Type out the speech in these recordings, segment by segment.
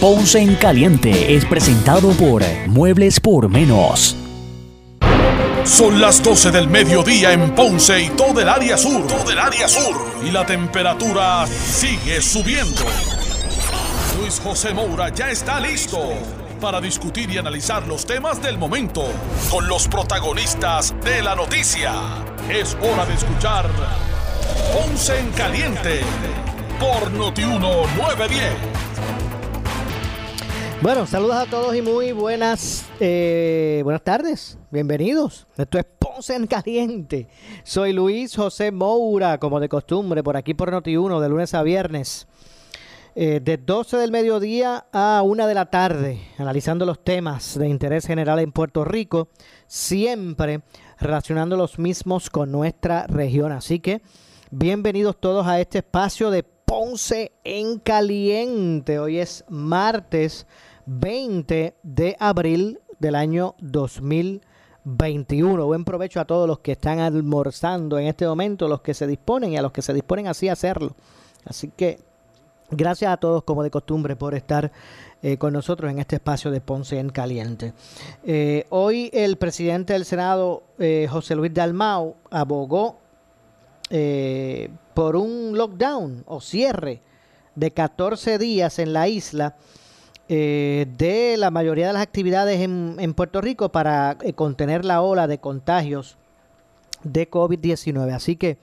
Ponce en Caliente es presentado por Muebles por Menos. Son las 12 del mediodía en Ponce y todo el área sur. Todo el área sur. Y la temperatura sigue subiendo. Luis José Moura ya está listo para discutir y analizar los temas del momento con los protagonistas de la noticia. Es hora de escuchar Ponce en Caliente por Notiuno 910. Bueno, saludos a todos y muy buenas, eh, buenas tardes. Bienvenidos. Esto es Ponce en Caliente. Soy Luis José Moura, como de costumbre, por aquí por Noti1, de lunes a viernes. Eh, de 12 del mediodía a 1 de la tarde, analizando los temas de interés general en Puerto Rico, siempre relacionando los mismos con nuestra región. Así que bienvenidos todos a este espacio de Ponce en Caliente. Hoy es martes 20 de abril del año 2021. Buen provecho a todos los que están almorzando en este momento, los que se disponen y a los que se disponen así a hacerlo. Así que Gracias a todos, como de costumbre, por estar eh, con nosotros en este espacio de Ponce en Caliente. Eh, hoy el presidente del Senado, eh, José Luis Dalmau, abogó por un lockdown o cierre de 14 días en la isla de la mayoría de las actividades en, en Puerto Rico para contener la ola de contagios de COVID-19. Así que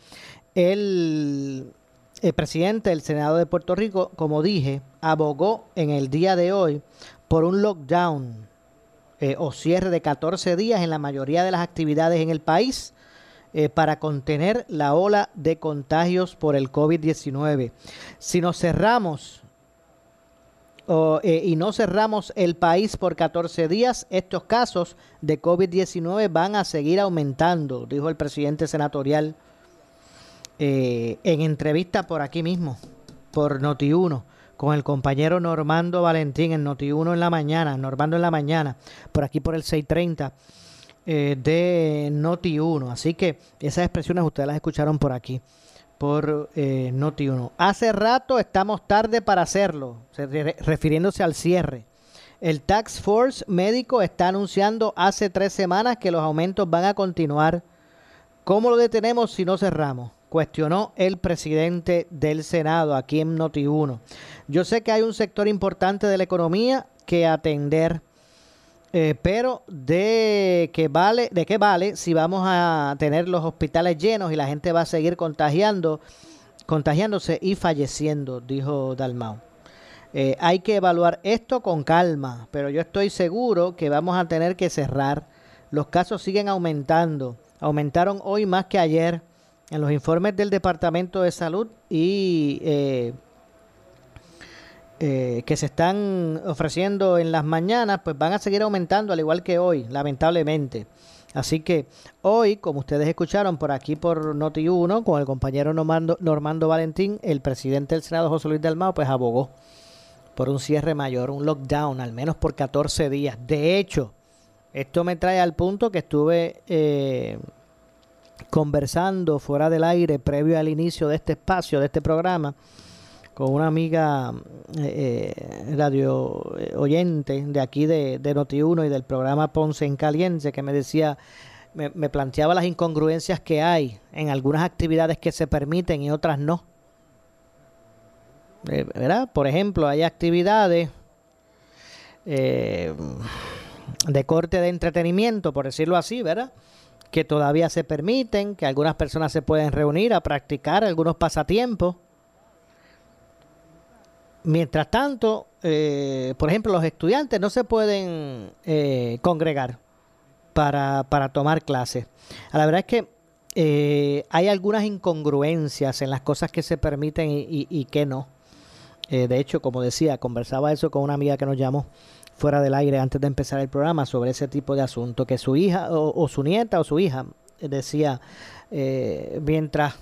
él el presidente del Senado de Puerto Rico, como dije, abogó en el día de hoy por un lockdown eh, o cierre de 14 días en la mayoría de las actividades en el país eh, para contener la ola de contagios por el COVID-19. Si nos cerramos eh, y no cerramos el país por 14 días, estos casos de COVID-19 van a seguir aumentando, dijo el presidente senatorial eh, en entrevista por aquí mismo, por Noti1, con el compañero Normando Valentín en Noti1 en la mañana, Normando en la mañana, por aquí por el 630 eh, de Noti1. Así que esas expresiones ustedes las escucharon por aquí, por eh, Noti1. Hace rato estamos tarde para hacerlo, refiriéndose al cierre. El Tax Force médico está anunciando hace tres semanas que los aumentos van a continuar. ¿Cómo lo detenemos si no cerramos? cuestionó el presidente del Senado aquí en Noti1. Yo sé que hay un sector importante de la economía que atender, eh, pero de qué vale, de qué vale si vamos a tener los hospitales llenos y la gente va a seguir contagiando, contagiándose y falleciendo, dijo Dalmau. Eh, hay que evaluar esto con calma, pero yo estoy seguro que vamos a tener que cerrar. Los casos siguen aumentando. Aumentaron hoy más que ayer en los informes del Departamento de Salud y eh, eh, que se están ofreciendo en las mañanas, pues van a seguir aumentando al igual que hoy, lamentablemente. Así que hoy, como ustedes escucharon por aquí por Noti1, con el compañero Normando, Valentín, el presidente del Senado, José Luis Dalmao, pues abogó por un cierre mayor, un lockdown, al menos por 14 días. De hecho, esto me trae al punto que estuve eh, conversando fuera del aire previo al inicio de este espacio, de este programa, con una amiga eh, eh, radio eh, oyente de aquí de, de Noti1 y del programa Ponce en Caliente, que me decía, me, planteaba las incongruencias que hay en algunas actividades que se permiten y otras no. ¿Verdad? Por ejemplo, hay actividades de corte de entretenimiento, por decirlo así, ¿verdad? que todavía se permiten, que algunas personas se pueden reunir a practicar algunos pasatiempos. Mientras tanto, eh, por ejemplo, los estudiantes no se pueden eh, congregar para, para, tomar clases. La verdad es que eh, hay algunas incongruencias en las cosas que se permiten y, que no. de hecho, como decía, conversaba eso con una amiga que nos llamó fuera del aire antes de empezar el programa sobre ese tipo de asunto, que su hija o, su nieta o su hija decía, eh, mientras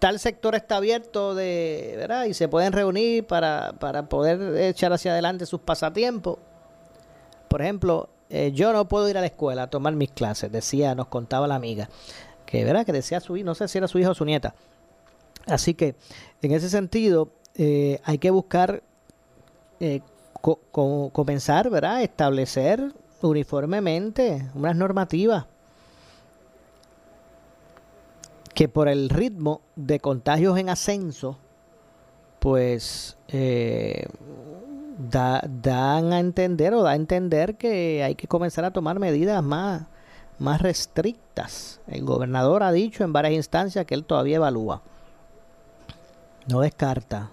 tal sector está abierto de, ¿verdad? Y se pueden reunir para, para poder echar hacia adelante sus pasatiempos. Por ejemplo, eh, yo no puedo ir a la escuela a tomar mis clases, decía, nos contaba la amiga, que, ¿verdad? Que decía su no sé si era su hija o su nieta. Así que, en ese sentido, eh, hay que buscar comenzar ¿verdad? establecer uniformemente unas normativas que por el ritmo de contagios en ascenso, pues eh, dan a entender o da a entender que hay que comenzar a tomar medidas más, más restrictas. El gobernador ha dicho en varias instancias que él todavía evalúa. No descarta,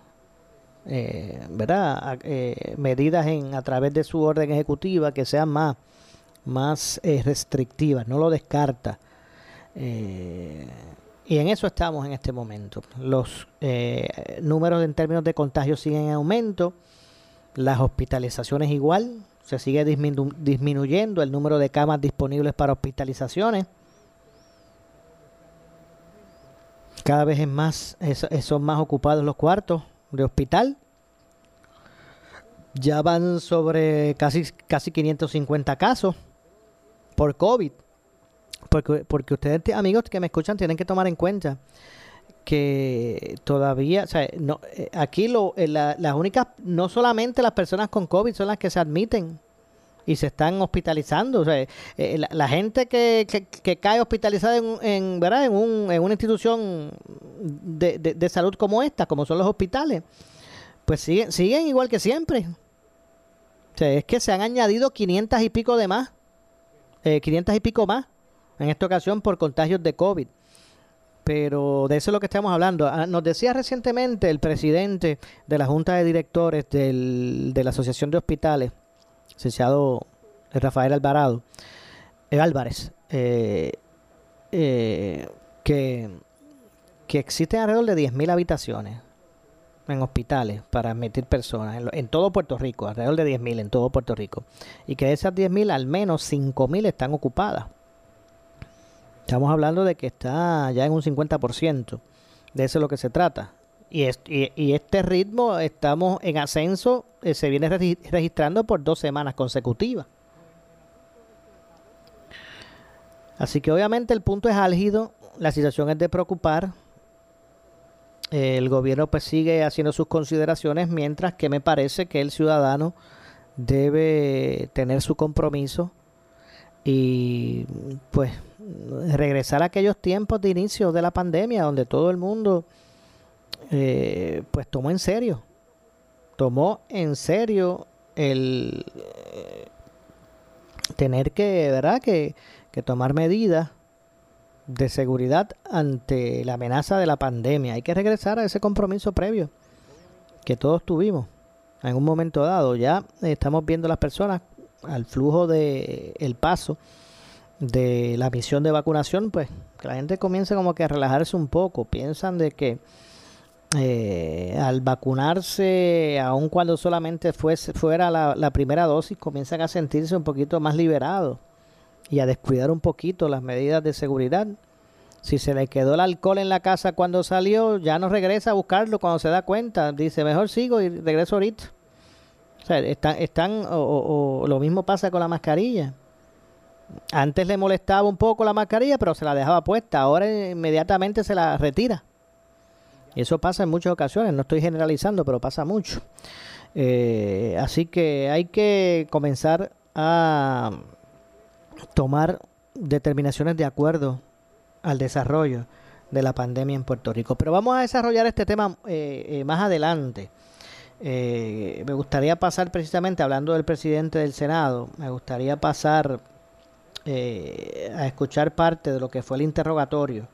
eh, ¿verdad? Eh, medidas a través de su orden ejecutiva que sean más, más restrictivas. No lo descarta. Y en eso estamos en este momento. Los números en términos de contagios siguen en aumento las hospitalizaciones igual, se sigue disminuyendo el número de camas disponibles para hospitalizaciones. Cada vez es más, son más ocupados los cuartos de hospital. Ya van sobre casi, casi 550 casos por COVID. Porque, porque ustedes, amigos que me escuchan, tienen que tomar en cuenta que todavía, o sea, no, eh, aquí lo, eh, las únicas, no solamente las personas con COVID son las que se admiten y se están hospitalizando. O sea, eh, la, gente que, que, cae hospitalizada en, en, ¿verdad? En, un, en una institución de, de, salud como esta, como son los hospitales, pues siguen, siguen igual que siempre. O sea, es que se han añadido 500 y pico de más, eh, 500 y pico más en esta ocasión por contagios de COVID pero de eso es lo que estamos hablando. Ah, nos decía recientemente el presidente de la Junta de Directores del, de la Asociación de Hospitales, licenciado Rafael Alvarado, eh, Álvarez, eh, eh, que, que existen alrededor de 10.000 habitaciones en hospitales para admitir personas en, en todo Puerto Rico, alrededor de 10.000 en todo Puerto Rico, y que de esas 10.000 al menos 5.000 están ocupadas. Estamos hablando de que está ya en un 50%. De eso es lo que se trata. Y, este ritmo estamos en ascenso, eh, se viene registrando por dos semanas consecutivas. Así que obviamente el punto es álgido, la situación es de preocupar. el gobierno pues sigue haciendo sus consideraciones, mientras que me parece que el ciudadano debe tener su compromiso y pues regresar a aquellos tiempos de inicio de la pandemia donde todo el mundo eh, pues tomó en serio. Tomó en serio el eh, tener que verdad que, que tomar medidas de seguridad ante la amenaza de la pandemia. Hay que regresar a ese compromiso previo que todos tuvimos en un momento dado. Ya estamos viendo las personas al flujo de el paso de la misión de vacunación, pues que la gente comience como que a relajarse un poco. Piensan de que eh, al vacunarse, aun cuando solamente fuese, fuera la, primera dosis, comienzan a sentirse un poquito más liberados y a descuidar un poquito las medidas de seguridad. Si se le quedó el alcohol en la casa cuando salió, ya no regresa a buscarlo cuando se da cuenta. Dice, mejor sigo y regreso ahorita. O sea, están, están o lo mismo pasa con la mascarilla antes le molestaba un poco la mascarilla, pero se la dejaba puesta. Ahora inmediatamente se la retira. Y eso pasa en muchas ocasiones. No estoy generalizando, pero pasa mucho. Eh, así que hay que comenzar a tomar determinaciones de acuerdo al desarrollo de la pandemia en Puerto Rico. Pero vamos a desarrollar este tema eh, eh, más adelante. me gustaría pasar precisamente, hablando del presidente del Senado, me gustaría pasar eh, a escuchar parte de lo que fue el interrogatorio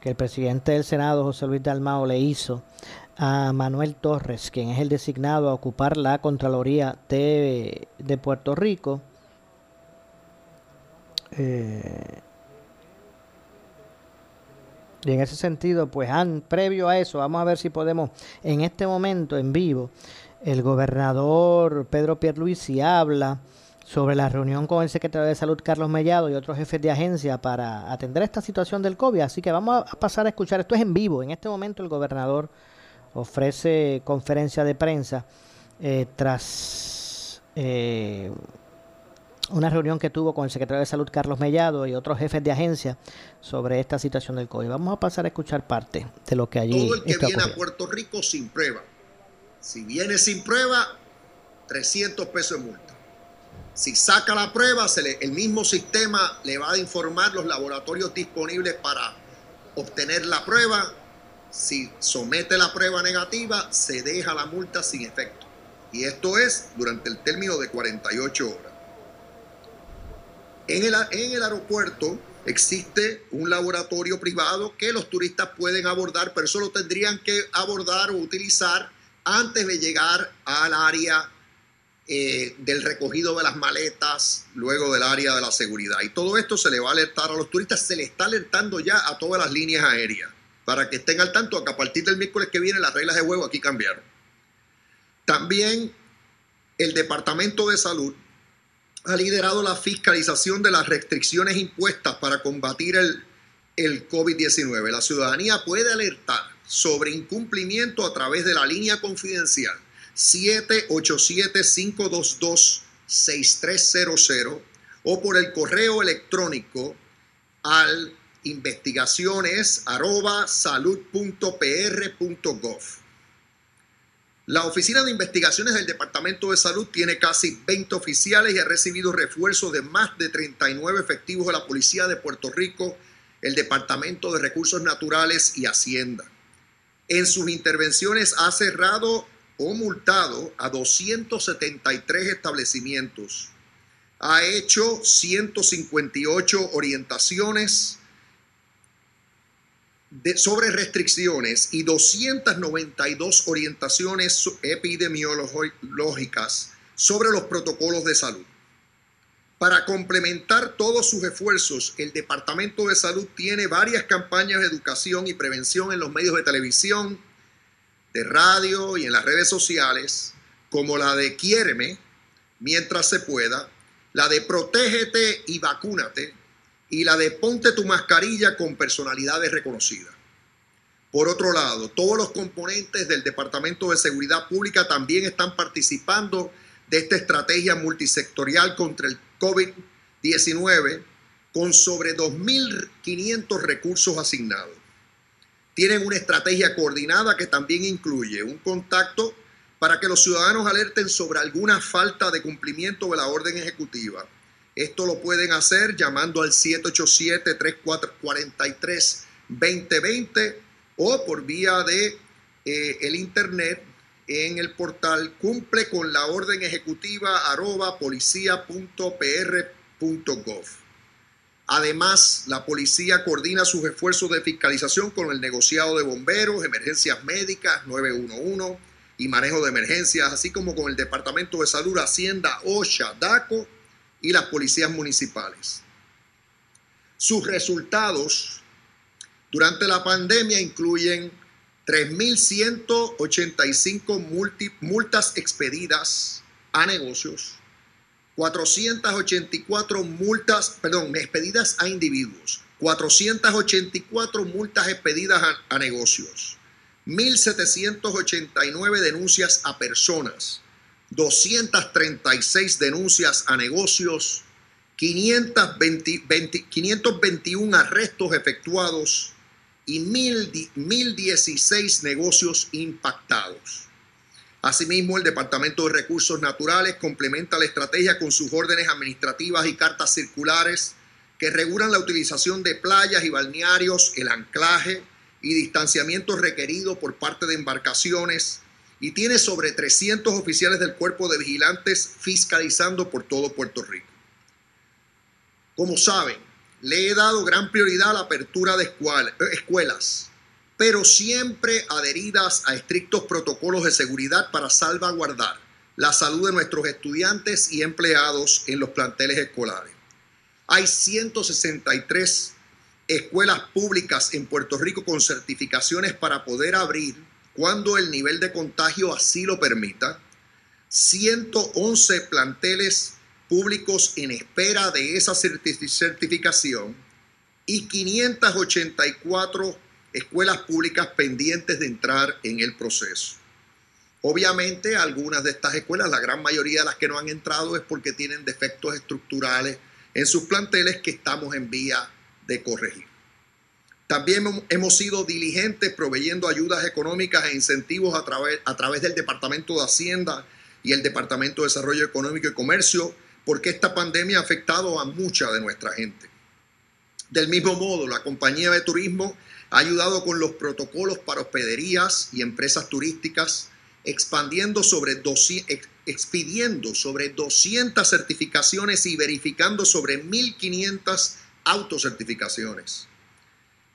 que el presidente del Senado, José Luis Dalmao, le hizo a Manuel Torres, quien es el designado a ocupar la Contraloría de, Puerto Rico. Eh, y en ese sentido, pues han, previo a eso, vamos a ver si podemos en este momento en vivo, el gobernador Pedro Pierluisi habla sobre la reunión con el secretario de Salud Carlos Mellado y otros jefes de agencia para atender esta situación del COVID. Así que vamos a pasar a escuchar, esto es en vivo, en este momento el gobernador ofrece conferencia de prensa eh, tras eh, una reunión que tuvo con el secretario de Salud Carlos Mellado y otros jefes de agencia sobre esta situación del COVID. Vamos a pasar a escuchar parte de lo que allí Todo el que viene a Puerto Rico sin prueba. Si viene sin prueba, 300 pesos de multa. Si saca la prueba, el mismo sistema le va a informar los laboratorios disponibles para obtener la prueba. Si somete la prueba negativa, se deja la multa sin efecto. Y esto es durante el término de 48 horas. En el, aeropuerto existe un laboratorio privado que los turistas pueden abordar, pero eso lo tendrían que abordar o utilizar antes de llegar al área eh, del recogido de las maletas, luego del área de la seguridad. Y todo esto se le va a alertar a los turistas, se le está alertando ya a todas las líneas aéreas, para que estén al tanto que a partir del miércoles que viene las reglas de juego aquí cambiaron. También el Departamento de Salud ha liderado la fiscalización de las restricciones impuestas para combatir el, el COVID-19. La ciudadanía puede alertar sobre incumplimiento a través de la línea confidencial 787-522-6300 o por el correo electrónico al investigaciones La Oficina de Investigaciones del Departamento de Salud tiene casi 20 oficiales y ha recibido refuerzos de más de 39 efectivos de la Policía de Puerto Rico, el Departamento de Recursos Naturales y Hacienda. En sus intervenciones ha cerrado o multado a 273 establecimientos. Ha hecho 158 orientaciones sobre restricciones y 292 orientaciones epidemiológicas sobre los protocolos de salud. Para complementar todos sus esfuerzos, el Departamento de Salud tiene varias campañas de educación y prevención en los medios de televisión, de radio y en las redes sociales, como la de Quiéreme, mientras se pueda, la de Protégete y Vacúnate, y la de Ponte tu mascarilla con personalidades reconocidas. Por otro lado, todos los componentes del Departamento de Seguridad Pública también están participando de esta estrategia multisectorial contra el COVID-19 con sobre 2.500 recursos asignados tienen una estrategia coordinada que también incluye un contacto para que los ciudadanos alerten sobre alguna falta de cumplimiento de la orden ejecutiva. Esto lo pueden hacer llamando al 787-343-2020 o por vía de eh, el internet en el portal cumple con la orden ejecutiva arroba policía.pr.gov. Además, la policía coordina sus esfuerzos de fiscalización con el negociado de bomberos, emergencias médicas 911 y manejo de emergencias, así como con el Departamento de Salud, Hacienda, OSHA, DACO y las policías municipales. Sus resultados durante la pandemia incluyen 3.185 multas expedidas a negocios, 484 multas, perdón, expedidas a individuos, 484 multas expedidas a, negocios, 1.789 denuncias a personas, 236 denuncias a negocios, 521 arrestos efectuados. y 1.016 negocios impactados. Asimismo, el Departamento de Recursos Naturales complementa la estrategia con sus órdenes administrativas y cartas circulares que regulan la utilización de playas y balnearios, el anclaje y distanciamiento requerido por parte de embarcaciones y tiene sobre 300 oficiales del cuerpo de vigilantes fiscalizando por todo Puerto Rico. Como saben, le he dado gran prioridad a la apertura de escuelas pero siempre adheridas a estrictos protocolos de seguridad para salvaguardar la salud de nuestros estudiantes y empleados en los planteles escolares. Hay 163 escuelas públicas en Puerto Rico con certificaciones para poder abrir cuando el nivel de contagio así lo permita. 111 planteles públicos en espera de esa certificación y 584 escuelas públicas pendientes de entrar en el proceso. Obviamente algunas de estas escuelas, la gran mayoría de las que no han entrado es porque tienen defectos estructurales en sus planteles que estamos en vía de corregir. También hemos sido diligentes proveyendo ayudas económicas e incentivos a través, a través del Departamento de Hacienda y el Departamento de Desarrollo Económico y Comercio, porque esta pandemia ha afectado a mucha de nuestra gente. Del mismo modo, la compañía de turismo ha ayudado con los protocolos para hospederías y empresas turísticas, expandiendo sobre expidiendo sobre 200 certificaciones y verificando sobre 1.500 autocertificaciones.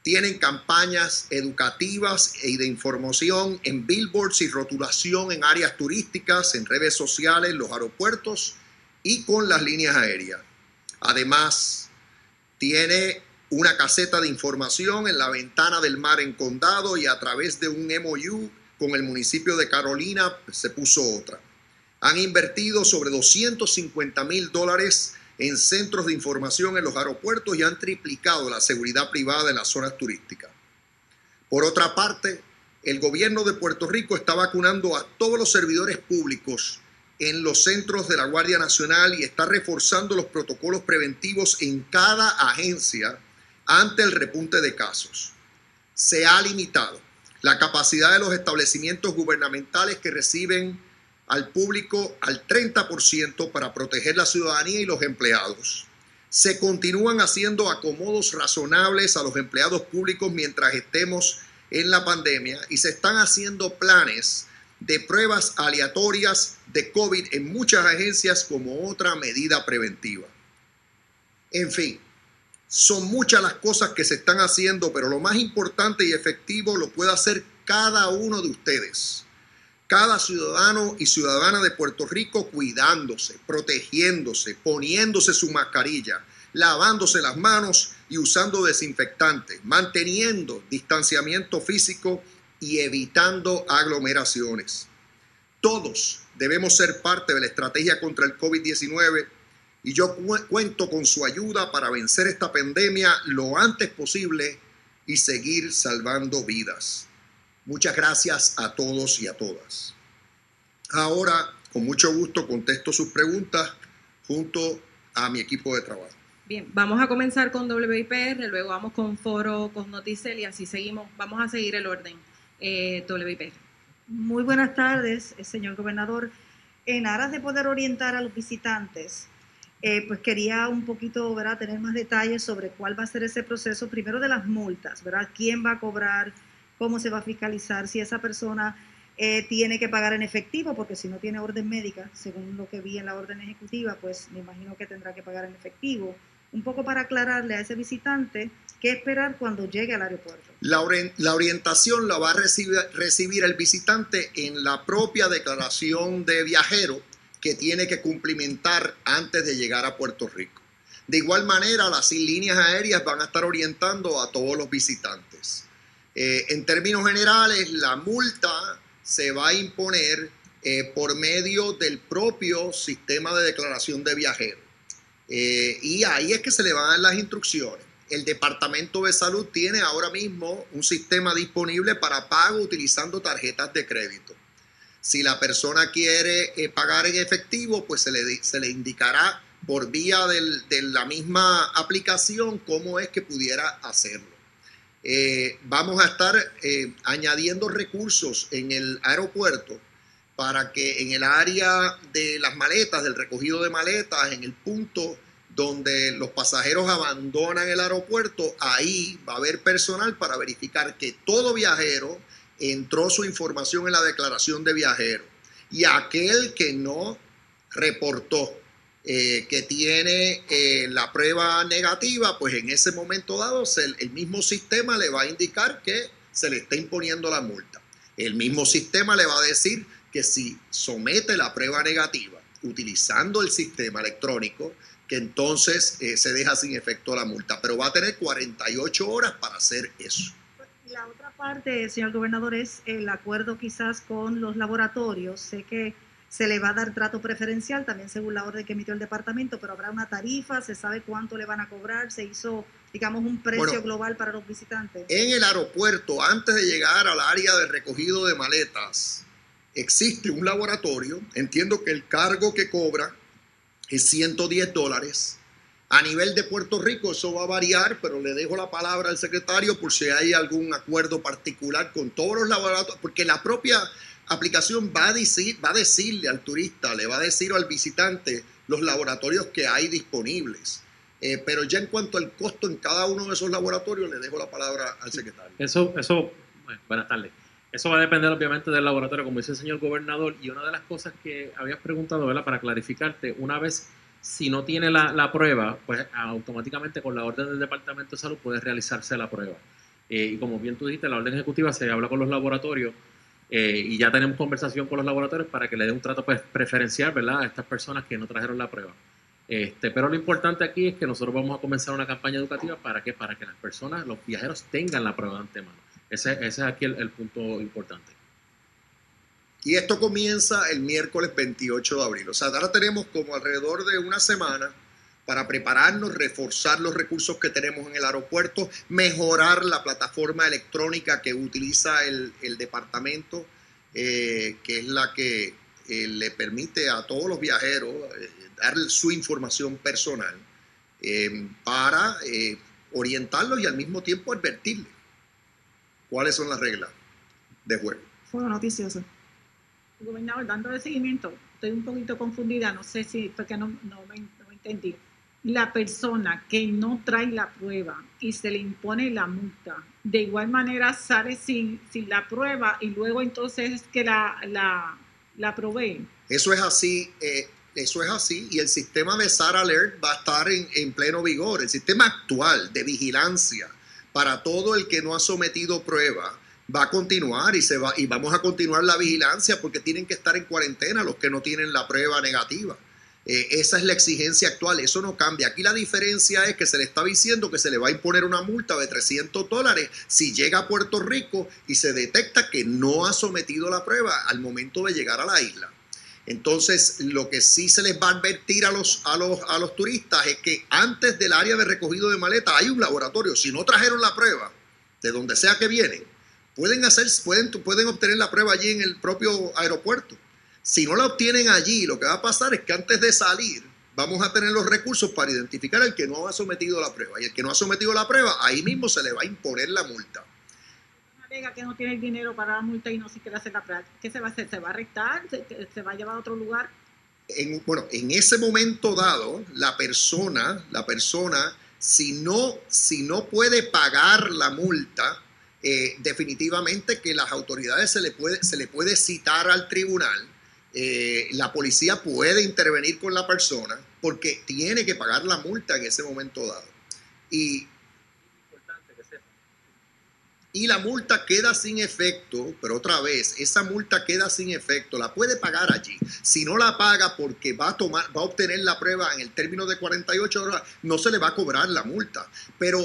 Tienen campañas educativas y de información en billboards y rotulación en áreas turísticas, en redes sociales, los aeropuertos y con las líneas aéreas. Además, tiene una caseta de información en la ventana del mar en condado y a través de un MOU con el municipio de Carolina se puso otra. Han invertido sobre 250 mil dólares en centros de información en los aeropuertos y han triplicado la seguridad privada en las zonas turísticas. Por otra parte, el gobierno de Puerto Rico está vacunando a todos los servidores públicos en los centros de la Guardia Nacional y está reforzando los protocolos preventivos en cada agencia ante el repunte de casos. Se ha limitado la capacidad de los establecimientos gubernamentales que reciben al público al 30% para proteger la ciudadanía y los empleados. Se continúan haciendo acomodos razonables a los empleados públicos mientras estemos en la pandemia y se están haciendo planes de pruebas aleatorias de COVID en muchas agencias como otra medida preventiva. En fin, son muchas las cosas que se están haciendo, pero lo más importante y efectivo lo puede hacer cada uno de ustedes cada ciudadano y ciudadana de Puerto Rico cuidándose, protegiéndose, poniéndose su mascarilla, lavándose las manos y usando desinfectantes, manteniendo distanciamiento físico y evitando aglomeraciones. Todos debemos ser parte de la estrategia contra el COVID-19 y yo cuento con su ayuda para vencer esta pandemia lo antes posible y seguir salvando vidas. Muchas gracias a todos y a todas. Ahora, con mucho gusto, contesto sus preguntas junto a mi equipo de trabajo. Bien, vamos a comenzar con WIPR, luego vamos con Foro, con Noticel y así seguimos. Vamos a seguir el orden. Eh, WIPR. Muy buenas tardes, eh, señor gobernador. En aras de poder orientar a los visitantes, eh, pues quería un poquito, ¿verdad?, tener más detalles sobre cuál va a ser ese proceso, primero de las multas, ¿verdad? ¿Quién va a cobrar? cómo se va a fiscalizar, si esa persona eh, tiene que pagar en efectivo, porque si no tiene orden médica, según lo que vi en la orden ejecutiva, pues me imagino que tendrá que pagar en efectivo. Un poco para aclararle a ese visitante qué esperar cuando llegue al aeropuerto. La, la orientación la va a recibir, recibir el visitante en la propia declaración de viajero que tiene que cumplimentar antes de llegar a Puerto Rico. De igual manera, las líneas aéreas van a estar orientando a todos los visitantes. Eh, en términos generales, la multa se va a imponer eh, por medio del propio sistema de declaración de viajero. Eh, y ahí es que se le van a dar las instrucciones. El Departamento de Salud tiene ahora mismo un sistema disponible para pago utilizando tarjetas de crédito. Si la persona quiere pagar en efectivo, pues se le, se le indicará por vía de la misma aplicación cómo es que pudiera hacerlo. Eh, vamos a estar eh, añadiendo recursos en el aeropuerto para que en el área de las maletas, del recogido de maletas, en el punto donde los pasajeros abandonan el aeropuerto, ahí va a haber personal para verificar que todo viajero entró su información en la declaración de viajero. Y aquel que no reportó eh, que tiene eh, la prueba negativa, pues en ese momento dado el mismo sistema le va a indicar que se le está imponiendo la multa. El mismo sistema le va a decir que si somete la prueba negativa utilizando el sistema electrónico, que entonces eh, se deja sin efecto la multa, pero va a tener 48 horas para hacer eso. La otra parte, señor gobernador, es el acuerdo quizás con los laboratorios. Sé que se le va a dar trato preferencial, también según la orden que emitió el departamento, pero habrá una tarifa, se sabe cuánto le van a cobrar, se hizo, digamos, un precio global para los visitantes. En el aeropuerto, antes de llegar al área de recogido de maletas, existe un laboratorio, entiendo que el cargo que cobra es 110 dólares. A nivel de Puerto Rico eso va a variar, pero le dejo la palabra al secretario por si hay algún acuerdo particular con todos los laboratorios, porque la propia aplicación va a, decir, va a decirle al turista, le va a decir al visitante los laboratorios que hay disponibles. Eh, pero ya en cuanto al costo en cada uno de esos laboratorios, le dejo la palabra al secretario. Eso, eso, buenas tardes. Eso va a depender obviamente del laboratorio, como dice el señor gobernador. Y una de las cosas que habías preguntado, ¿verdad? Para clarificarte, una vez si no tiene la, prueba, pues automáticamente con la orden del Departamento de Salud puede realizarse la prueba. Eh, y como bien tú dijiste, la orden ejecutiva se habla con los laboratorios eh, y ya tenemos conversación con los laboratorios para que le den un trato pues, preferencial ¿verdad? a estas personas que no trajeron la prueba. Este, pero lo importante aquí es que nosotros vamos a comenzar una campaña educativa para que para que las personas, los viajeros tengan la prueba de antemano. Ese, ese es aquí el, punto importante. Y esto comienza el miércoles 28 de abril. O sea, ahora tenemos como alrededor de una semana para prepararnos, reforzar los recursos que tenemos en el aeropuerto, mejorar la plataforma electrónica que utiliza el, departamento, eh, que es la que eh, le permite a todos los viajeros eh, dar su información personal para orientarlos y al mismo tiempo advertirles cuáles son las reglas de juego. Fue noticioso. Gobernador, dando de seguimiento, estoy un poquito confundida, no sé si porque no, no, me, entendí la persona que no trae la prueba y se le impone la multa, de igual manera sale sin, sin la prueba y luego entonces que la, la, la provee. Eso es así, eh, eso es así y el sistema de SAR Alert va a estar en, en, pleno vigor. El sistema actual de vigilancia para todo el que no ha sometido prueba va a continuar y, se va, y vamos a continuar la vigilancia porque tienen que estar en cuarentena los que no tienen la prueba negativa. Eh, esa es la exigencia actual, eso no cambia. Aquí la diferencia es que se le está diciendo que se le va a imponer una multa de 300 dólares si llega a Puerto Rico y se detecta que no ha sometido la prueba al momento de llegar a la isla. Entonces, lo que sí se les va a advertir a los, a los, a los turistas es que antes del área de recogido de maleta hay un laboratorio. Si no trajeron la prueba, de donde sea que vienen, pueden, hacer, pueden, pueden obtener la prueba allí en el propio aeropuerto. Si no la obtienen allí, lo que va a pasar es que antes de salir, vamos a tener los recursos para identificar al que no ha sometido la prueba. Y el que no ha sometido la prueba, ahí mismo se le va a imponer la multa. Una que no tiene el dinero para la multa y no se quiere hacer la prueba, ¿qué se va a hacer? ¿Se va a arrestar? ¿Se, va a llevar a otro lugar? bueno, en ese momento dado, la persona, la persona, si no, si no puede pagar la multa, eh, definitivamente que las autoridades se le puede, se le puede citar al tribunal eh, la policía puede intervenir con la persona porque tiene que pagar la multa en ese momento dado. Y, y la multa queda sin efecto, pero otra vez, esa multa queda sin efecto, la puede pagar allí. Si no la paga porque va a tomar, va a obtener la prueba en el término de 48 horas, no se le va a cobrar la multa. Pero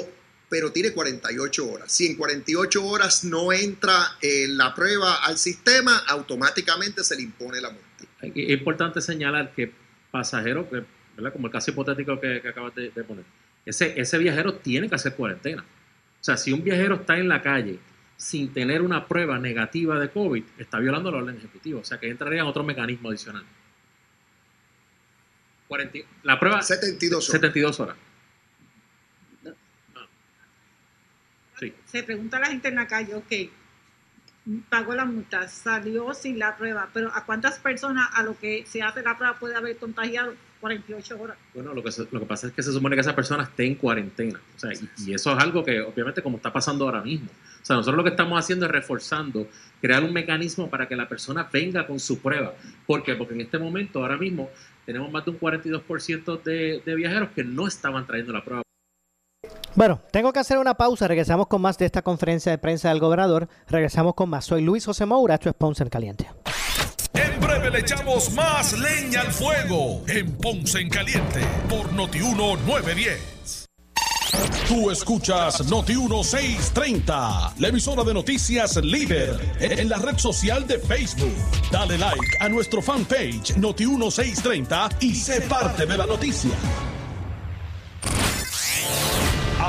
pero tiene 48 horas. Si en 48 horas no entra eh, la prueba al sistema, automáticamente se le impone la multa. Es importante señalar que pasajeros, como el caso hipotético que, acabas de, poner, ese, ese viajero tiene que hacer cuarentena. O sea, si un viajero está en la calle sin tener una prueba negativa de COVID, está violando la orden ejecutiva. O sea, que entraría en otro mecanismo adicional. la prueba... 72 horas. 72 horas. Se pregunta a la gente en la calle, ok, pagó la multa, salió sin la prueba, pero ¿a cuántas personas a lo que se hace la prueba puede haber contagiado 48 horas? Bueno, lo que, lo que pasa es que se supone que esa persona esté en cuarentena. O sea, y, eso es algo que obviamente como está pasando ahora mismo. O sea, nosotros lo que estamos haciendo es reforzando, crear un mecanismo para que la persona venga con su prueba. ¿Por qué? Porque en este momento, ahora mismo, tenemos más de un 42% de, de viajeros que no estaban trayendo la prueba. Bueno, tengo que hacer una pausa. Regresamos con más de esta conferencia de prensa del gobernador. Regresamos con más. Soy Luis José Moura, esto es en Caliente. En breve le echamos más leña al fuego en Ponce en Caliente por Notiuno 910. Tú escuchas Noti 630, la emisora de noticias líder en la red social de Facebook. Dale like a nuestro fanpage Noti 630 y sé parte de la noticia.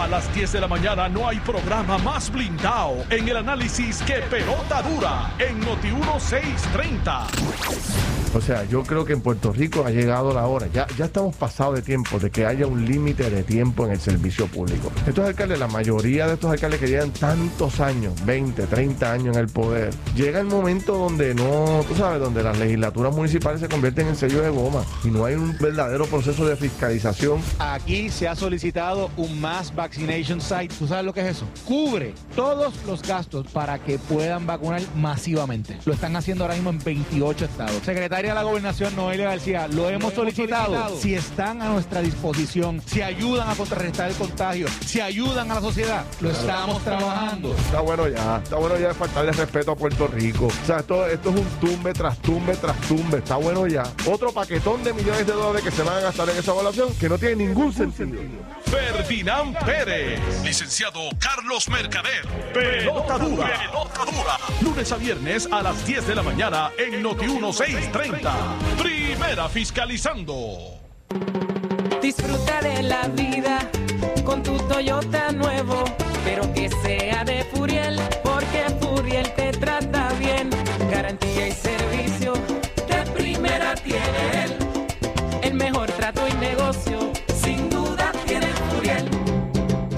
A las 10 de la mañana no hay programa más blindado en el análisis que Pelota Dura en Noti 1630. O sea, yo creo que en Puerto Rico ha llegado la hora. Ya, ya estamos pasados de tiempo de que haya un límite de tiempo en el servicio público. Estos alcaldes, la mayoría de estos alcaldes que llevan tantos años, 20, 30 años en el poder, llega el momento donde no, tú sabes, donde las legislaturas municipales se convierten en sello de goma y no hay un verdadero proceso de fiscalización. Aquí se ha solicitado un Mass Vaccination Site. ¿Tú sabes lo que es eso? Cubre todos los gastos para que puedan vacunar masivamente. Lo están haciendo ahora mismo en 28 estados. Secretaria de la Gobernación, Noelia García, lo hemos, solicitado. Si están a nuestra disposición, si ayudan a contrarrestar el contagio, si ayudan a la sociedad, lo estamos trabajando. Está bueno ya, está bueno ya de faltarle respeto a Puerto Rico. O sea, esto, esto es un tumbe tras tumbe tras tumbe. Está bueno ya. Otro paquetón de millones de dólares que se van a gastar en esa evaluación que no tiene ningún sentido. Ferdinand Pérez, licenciado Carlos Mercader, Pelota Dura, Pelota Dura, lunes a viernes a las 10 de la mañana en Noti 1630. Primera fiscalizando. Disfruta de la vida con tu Toyota nuevo, pero que sea de Furiel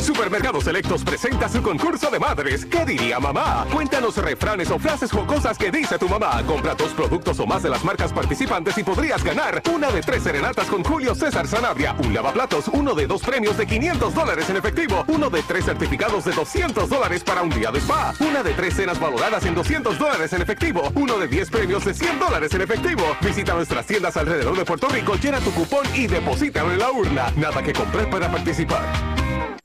Supermercados Selectos presenta su concurso de madres. ¿Qué diría mamá? Cuéntanos refranes o frases jocosas que dice tu mamá. Compra dos productos o más de las marcas participantes y podrías ganar una de tres serenatas con Julio César Sanabria, un lavaplatos, uno de dos premios de 500 dólares en efectivo, uno de tres certificados de 200 dólares para un día de spa, una de tres cenas valoradas en 200 dólares en efectivo, uno de 10 premios de 100 dólares en efectivo. Visita nuestras tiendas alrededor de Puerto Rico, llena tu cupón y deposítalo en la urna. Nada que comprar para participar.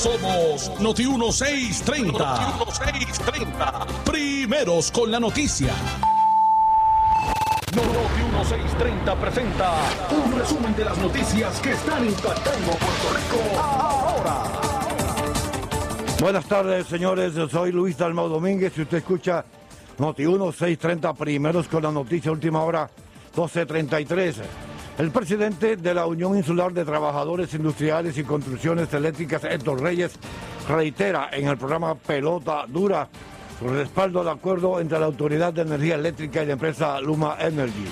Somos Noti 1630. Noti 1630. Primeros con la noticia. Noti 1630 presenta un resumen de las noticias que están impactando Puerto Rico ahora. Buenas tardes, señores. Yo soy Luis Dalmau Domínguez y usted escucha Noti 1630 primeros con la noticia última hora 1233. El presidente de la Unión Insular de Trabajadores Industriales y Construcciones Eléctricas, Héctor Reyes, reitera en el programa Pelota Dura su respaldo al acuerdo entre la Autoridad de Energía Eléctrica y la empresa Luma Energy.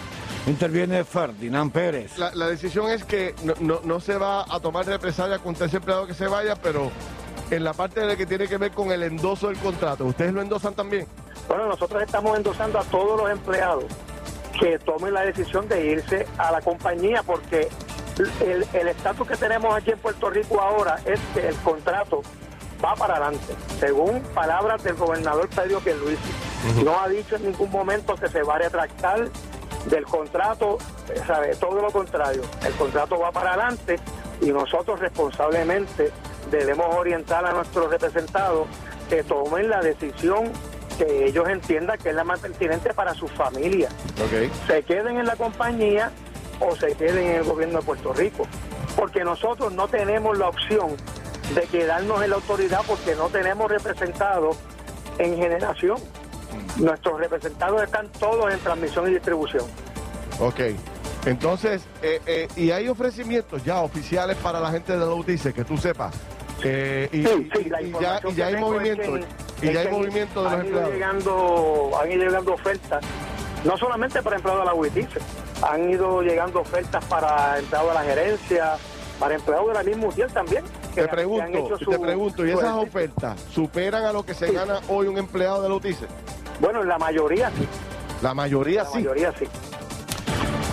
Interviene Ferdinand Pérez. La, la decisión es que no, no, no se va a tomar represalia contra ese empleado que se vaya, pero en la parte de que tiene que ver con el endoso del contrato. ¿Ustedes lo endosan también? Bueno, nosotros estamos endosando a todos los empleados que tomen la decisión de irse a la compañía porque el el estatus que tenemos aquí en Puerto Rico ahora es que el contrato va para adelante, según palabras del gobernador Pedro Pierluisi. No ha dicho en ningún momento que se va a retractar del contrato, sabe, todo lo contrario, el contrato va para adelante y nosotros responsablemente debemos orientar a nuestros representados que tomen la decisión que ellos entiendan que es la más pertinente para su familia. Se queden en la compañía o se queden en el gobierno de Puerto Rico. Porque nosotros no tenemos la opción de quedarnos en la autoridad porque no tenemos representados en generación. Nuestros representados están todos en transmisión y distribución. Ok. Entonces, eh, eh, y hay ofrecimientos ya oficiales para la gente de los dice que tú sepas. Eh, y, Sí, sí, la y- ya, y ya hay es movimiento. que- y ya hay movimiento de los han ido empleados. llegando, han ido llegando ofertas, no solamente para empleados de la UITICE, han ido llegando ofertas para empleados de la gerencia, para empleados de la misma UTIEL también. que Te pregunto, te pregunto, ¿y esas ofertas superan a lo que se gana hoy un empleado de la UTICE? Bueno, la mayoría sí. La mayoría La sí. mayoría sí.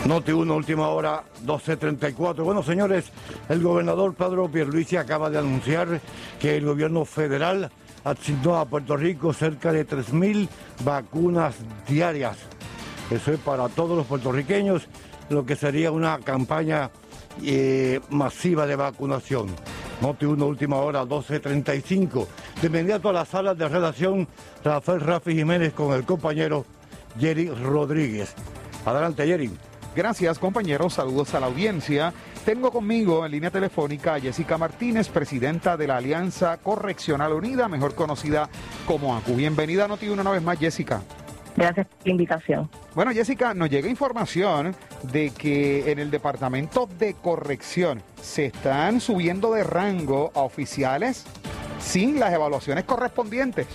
Noti 1, última hora, 12.34. Bueno, señores, el gobernador Pedro Pierluisi acaba de anunciar que el gobierno federal asignó a Puerto Rico cerca de 3.000 vacunas diarias. Eso es para todos los puertorriqueños, lo que sería una campaña eh, masiva de vacunación. Noti 1, última hora, 12.35. De inmediato a la sala de redacción, Rafael Rafi Jiménez con el compañero Jerry Rodríguez. Adelante, Jerry. Gracias compañeros, saludos a la audiencia. Tengo conmigo en línea telefónica a Jessica Martínez, presidenta de la Alianza Correccional Unida, mejor conocida como ACU. Bienvenida a Noti una vez más, Jessica. Gracias por la invitación. Bueno, Jessica, nos llega información de que en el Departamento de Corrección se están subiendo de rango a oficiales sin las evaluaciones correspondientes.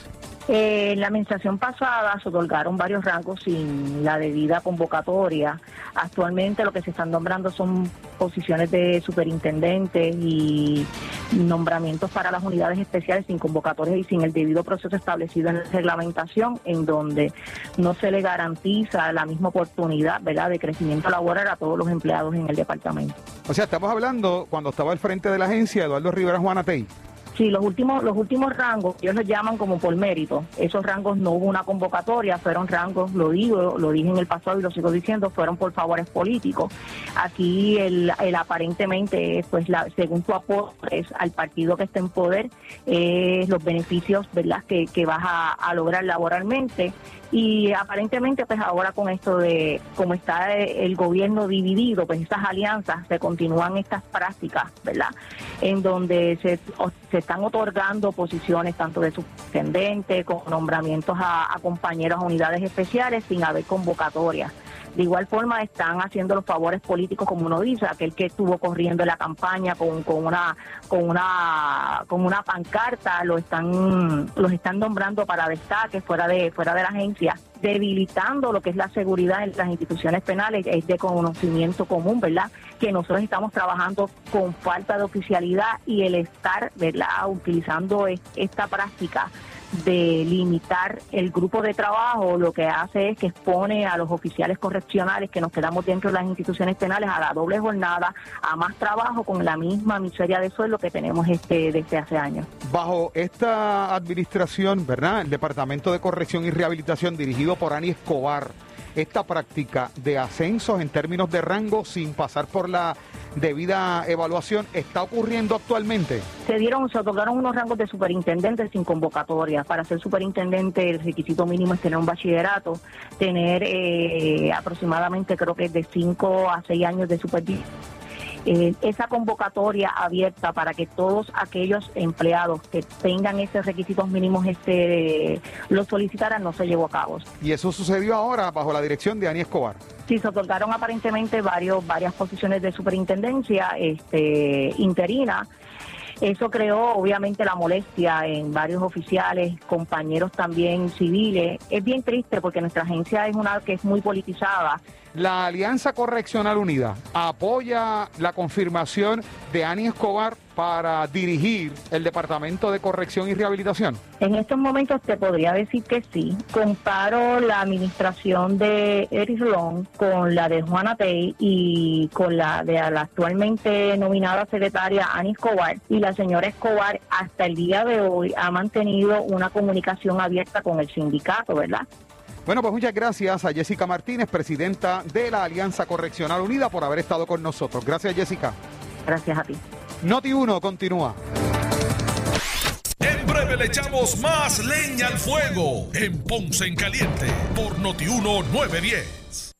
Eh, en la administración pasada se otorgaron varios rangos sin la debida convocatoria. Actualmente lo que se están nombrando son posiciones de superintendentes y nombramientos para las unidades especiales sin convocatorias y sin el debido proceso establecido en la reglamentación, en donde no se le garantiza la misma oportunidad ¿verdad? de crecimiento laboral a todos los empleados en el departamento. O sea, estamos hablando cuando estaba al frente de la agencia Eduardo Rivera Juanatey. Sí, los últimos, los últimos rangos, ellos los llaman como por mérito. Esos rangos no hubo una convocatoria, fueron rangos, lo digo, lo dije en el pasado y lo sigo diciendo, fueron por favores políticos. Aquí el, el aparentemente, pues la, según tu aportes al partido que está en poder, eh, los beneficios verdad que, que vas a, a lograr laboralmente. Y aparentemente, pues ahora con esto de cómo está el gobierno dividido, pues estas alianzas se continúan estas prácticas, ¿verdad? En donde se, se están otorgando posiciones tanto de subtendente como nombramientos a, a compañeros a unidades especiales sin haber convocatorias. De igual forma están haciendo los favores políticos, como uno dice, aquel que estuvo corriendo en la campaña con, con una con una con una pancarta, lo están los están nombrando para destaques fuera de fuera de la agencia, debilitando lo que es la seguridad en las instituciones penales, es de conocimiento común, ¿verdad? Que nosotros estamos trabajando con falta de oficialidad y el estar, ¿verdad? Utilizando es- esta práctica de limitar el grupo de trabajo, lo que hace es que expone a los oficiales correccionales que nos quedamos dentro de las instituciones penales a la doble jornada, a más trabajo con la misma miseria de sueldo que tenemos este desde hace años. Bajo esta administración, ¿verdad? El Departamento de Corrección y Rehabilitación dirigido por Ani Escobar, esta práctica de ascensos en términos de rango sin pasar por la debida evaluación está ocurriendo actualmente. Se dieron, se otorgaron unos rangos de superintendente sin convocatoria. Para ser superintendente el requisito mínimo es tener un bachillerato, tener eh, aproximadamente creo que de 5 a 6 años de supervisión. Eh, esa convocatoria abierta para que todos aquellos empleados que tengan esos requisitos mínimos este lo solicitaran no se llevó a cabo. Y eso sucedió ahora bajo la dirección de Ani Escobar. Sí, se otorgaron aparentemente varios, varias posiciones de superintendencia este, interina. Eso creó obviamente la molestia en varios oficiales, compañeros también civiles. Es bien triste porque nuestra agencia es una que es muy politizada La Alianza Correccional Unida apoya la confirmación de Ani Escobar para dirigir el Departamento de Corrección y Rehabilitación. En estos momentos te podría decir que sí. Comparo la administración de Eric Long con la de Juana Tey y con la de la actualmente nominada secretaria Ani Escobar. Y la señora Escobar hasta el día de hoy ha mantenido una comunicación abierta con el sindicato, ¿verdad? Bueno, pues muchas gracias a Jessica Martínez, presidenta de la Alianza Correccional Unida, por haber estado con nosotros. Gracias, Jessica. Gracias a ti. Noti 1 continúa. En breve le echamos más leña al fuego en Ponce en Caliente por Noti 1 910.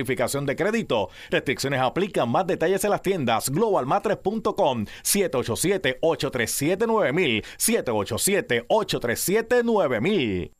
verificación de crédito. Restricciones aplican. Más detalles en las tiendas globalmatres.com 787-837-9000 787-837-9000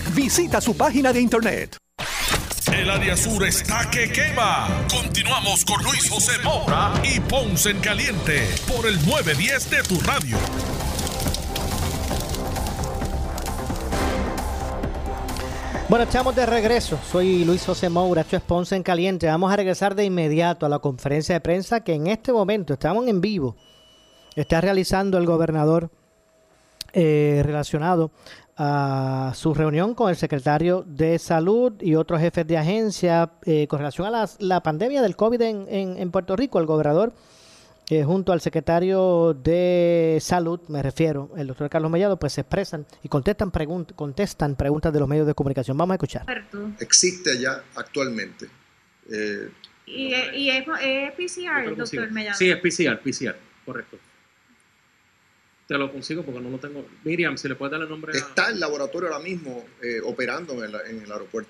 Visita su página de internet. El área sur está que quema. Continuamos con Luis José Moura y Ponce en Caliente por el 910 de tu radio. Bueno, estamos de regreso. Soy Luis José Moura, esto es Ponce en Caliente. Vamos a regresar de inmediato a la conferencia de prensa que en este momento estamos en vivo. Está realizando el gobernador eh, relacionado a su reunión con el secretario de Salud y otros jefes de agencia eh, con relación a la, pandemia del COVID en, en, Puerto Rico. El gobernador, eh, junto al secretario de Salud, me refiero, el doctor Carlos Mellado, pues se expresan y contestan, contestan preguntas de los medios de comunicación. Vamos a escuchar. Existe ya actualmente. Eh, ¿Y, y es, es, PCR, doctor Mellado? Sí, es PCR, PCR, correcto. Te lo consigo porque no lo tengo. Miriam, si le puedes dar el nombre. Está el laboratorio ahora mismo eh, operando en, en, el aeropuerto.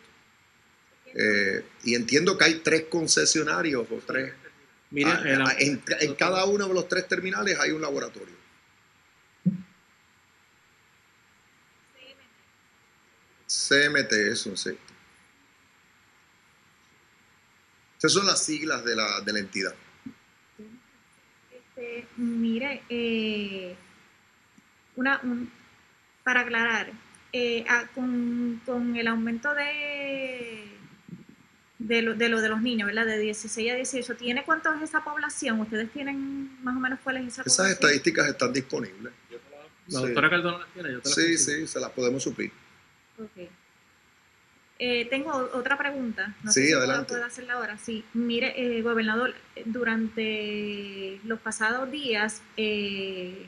Eh, y entiendo que hay tres concesionarios o tres. Miriam, ah, en, en, cada uno de los tres terminales hay un laboratorio. CMT, eso sí. Esas son las siglas de la, de la entidad. Este, mire, eh, una, para aclarar, eh, con, con, el aumento de, de, lo, de lo de los niños, ¿verdad? De 16 a 18, ¿tiene cuánto es esa población? ¿Ustedes tienen más o menos cuál es esa población? Esas estadísticas están disponibles. La doctora Cardona las tiene, yo te Sí, sí, se las podemos suplir. Ok. Eh, tengo otra pregunta. No sí, sé si adelante. puedo hacerla ahora. Sí, mire, eh, gobernador, durante los pasados días, eh,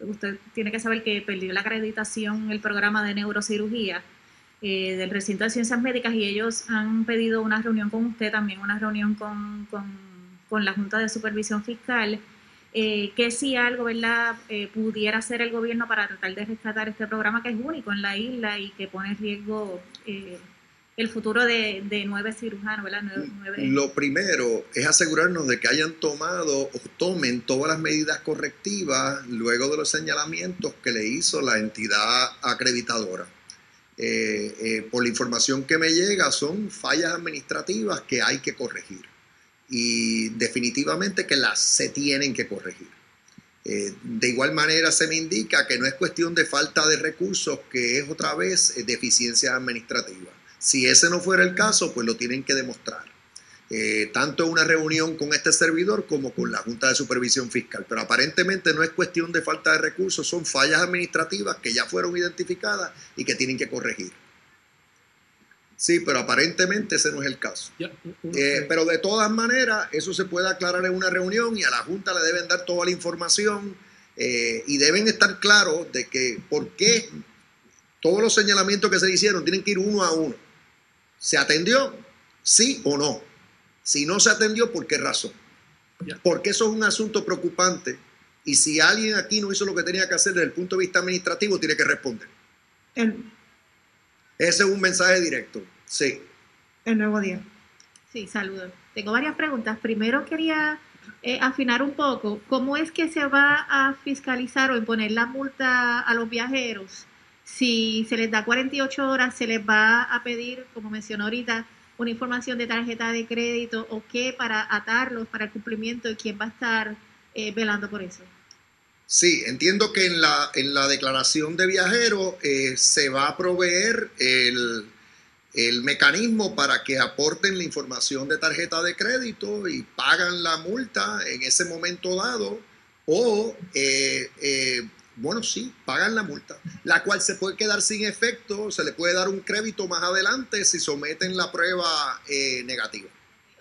usted tiene que saber que perdió la acreditación el programa de neurocirugía eh, del recinto de ciencias médicas y ellos han pedido una reunión con usted, también una reunión con, con, la Junta de Supervisión Fiscal, eh, que si algo ¿verdad? Eh, pudiera hacer el gobierno para tratar de rescatar este programa que es único en la isla y que pone en riesgo el futuro de, nueve cirujanos, ¿verdad? Lo primero es asegurarnos de que hayan tomado o tomen todas las medidas correctivas luego de los señalamientos que le hizo la entidad acreditadora. eh, eh, por la información que me llega, son fallas administrativas que hay que corregir. Y definitivamente que las se tienen que corregir. Eh, de igual manera se me indica que no es cuestión de falta de recursos, que es otra vez deficiencia administrativa. Si ese no fuera el caso, pues lo tienen que demostrar. Eh, tanto en una reunión con este servidor como con la Junta de Supervisión Fiscal. Pero aparentemente no es cuestión de falta de recursos, son fallas administrativas que ya fueron identificadas y que tienen que corregir. Sí, pero aparentemente ese no es el caso. Eh, pero de todas maneras, eso se puede aclarar en una reunión y a la Junta le deben dar toda la información eh, y deben estar claros de que por qué todos los señalamientos que se hicieron tienen que ir uno a uno. ¿Se atendió? Sí o no. Si no se atendió, ¿por qué razón? Porque eso es un asunto preocupante y si alguien aquí no hizo lo que tenía que hacer desde el punto de vista administrativo, tiene que responder. El, Ese es un mensaje directo. Sí. el nuevo día. Sí, saludos. Tengo varias preguntas. Primero quería eh, afinar un poco, ¿cómo es que se va a fiscalizar o imponer la multa a los viajeros? Si se les da 48 horas, se les va a pedir, como mencionó ahorita, una información de tarjeta de crédito o qué para atarlos para el cumplimiento y quién va a estar eh, velando por eso. Sí, entiendo que en la, en la declaración de viajero eh, se va a proveer el, el mecanismo para que aporten la información de tarjeta de crédito y pagan la multa en ese momento dado o, eh, bueno, sí, pagan la multa, la cual se puede quedar sin efecto, se le puede dar un crédito más adelante si someten la prueba eh, negativa.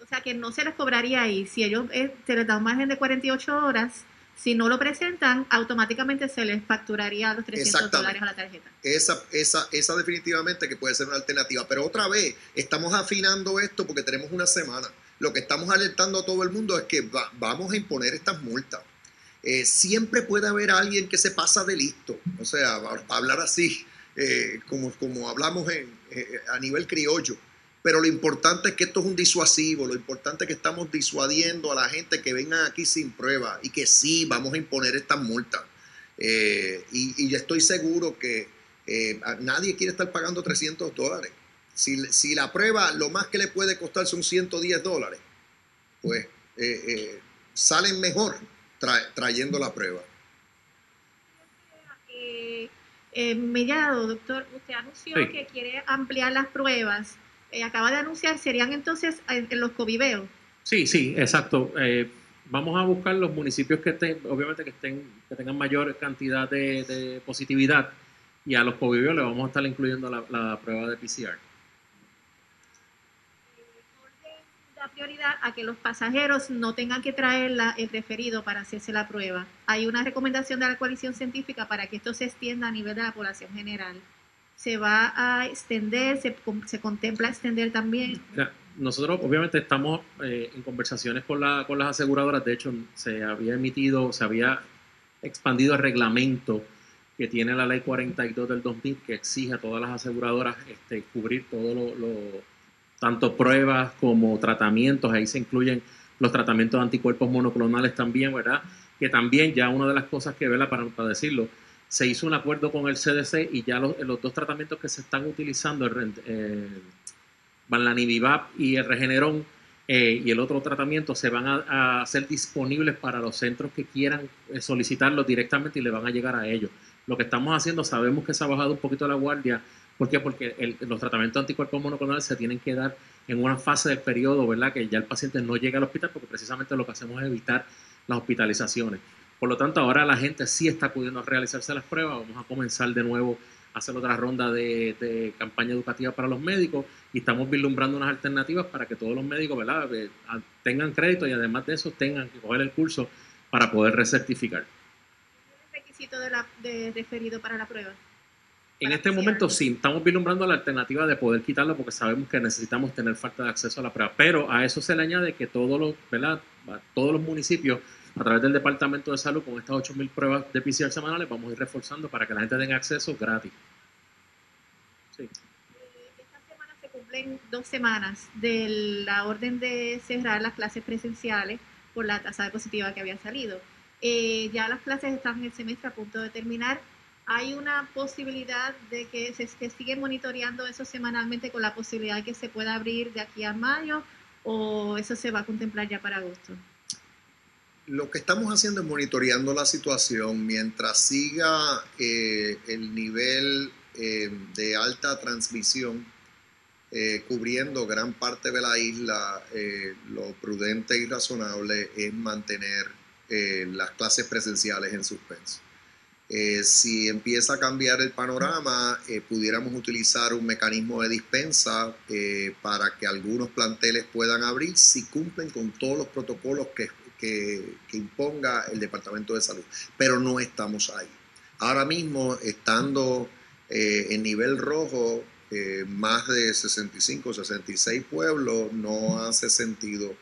O sea, que no se les cobraría ahí. Si ellos eh, se les da un margen de 48 horas, si no lo presentan, automáticamente se les facturaría los 300 Exactamente. dólares a la tarjeta. Esa, esa, esa definitivamente que puede ser una alternativa. Pero otra vez, estamos afinando esto porque tenemos una semana. Lo que estamos alertando a todo el mundo es que va- vamos a imponer estas multas. Eh, siempre puede haber alguien que se pasa de listo. O sea, hablar así, eh, como, como hablamos eh, a nivel criollo. Pero lo importante es que esto es un disuasivo, lo importante es que estamos disuadiendo a la gente que vengan aquí sin prueba y que sí, vamos a imponer estas multas. Y, y yo estoy seguro que nadie quiere estar pagando 300 dólares. Si, si la prueba lo más que le puede costar son 110 dólares, pues salen mejor tra- trayendo la prueba. Eh, eh, Mellado, doctor, usted anunció Sí. que quiere ampliar las pruebas. Eh, acaba de anunciar, serían entonces en, en los coviveos. Sí, sí, exacto. Eh, vamos a buscar los municipios que estén, obviamente que estén, que tengan mayor cantidad de, de positividad y a los covivios le vamos a estar incluyendo la, la prueba de PCR. Da prioridad a que los pasajeros no tengan que traer la- el referido para hacerse la prueba. Hay una recomendación de la coalición científica para que esto se extienda a nivel de la población general. Se va a extender, se, se contempla extender también. Nosotros obviamente estamos eh, en conversaciones con, la, con las aseguradoras, de hecho se había emitido, se había expandido el reglamento que tiene la ley 42 del 2000 que exige a todas las aseguradoras este, cubrir todo lo, lo- tanto pruebas como tratamientos, ahí se incluyen los tratamientos de anticuerpos monoclonales también, ¿verdad? Que también ya una de las cosas que, ¿verdad? Para, para decirlo, se hizo un acuerdo con el CDC y ya los, los dos tratamientos que se están utilizando, el, eh, Banlanivimab y el Regeneron eh, y el otro tratamiento se van a, a hacer disponibles para los centros que quieran eh, solicitarlos directamente y le van a llegar a ellos. Lo que estamos haciendo, sabemos que se ha bajado un poquito la guardia. ¿Por qué? Porque el- los tratamientos anticuerpos monoclonales se tienen que dar en una fase del periodo, ¿verdad? Que ya el paciente no llega al hospital porque precisamente lo que hacemos es evitar las hospitalizaciones. Por lo tanto, ahora la gente sí está pudiendo realizarse las pruebas. Vamos a comenzar de nuevo a hacer otra ronda de, campaña educativa para los médicos y estamos vislumbrando unas alternativas para que todos los médicos ¿verdad? Eh, a- tengan crédito y además de eso tengan que coger el curso para poder recertificar. el requisito de, la, de referido para la prueba. En este momento sí, estamos vislumbrando la alternativa de poder quitarlo porque sabemos que necesitamos tener falta de acceso a la prueba. Pero a eso se le añade que todos los, ¿verdad? Todos los municipios, a través del Departamento de Salud, con estas 8.000 pruebas de PCR semanales, vamos a ir reforzando para que la gente tenga acceso gratis. Sí. se cumplen dos semanas de la orden de cerrar las clases presenciales por la tasa de positiva que había salido. Eh, ya las clases están en el semestre a punto de terminar. ¿Hay una posibilidad de que se que sigue monitoreando eso semanalmente con la posibilidad de que se pueda abrir de aquí a mayo o eso se va a contemplar ya para agosto? Lo que estamos haciendo es monitoreando la situación mientras siga eh, el nivel eh, de alta transmisión eh, cubriendo gran parte de la isla, lo prudente y razonable es mantener las clases presenciales en suspenso. Eh, si empieza a cambiar el panorama, eh, pudiéramos utilizar un mecanismo de dispensa eh, para que algunos planteles puedan abrir si cumplen con todos los protocolos que, imponga el Departamento de Salud. Pero no estamos ahí. Ahora mismo, estando en nivel rojo, más de 65, 66 pueblos, no hace sentido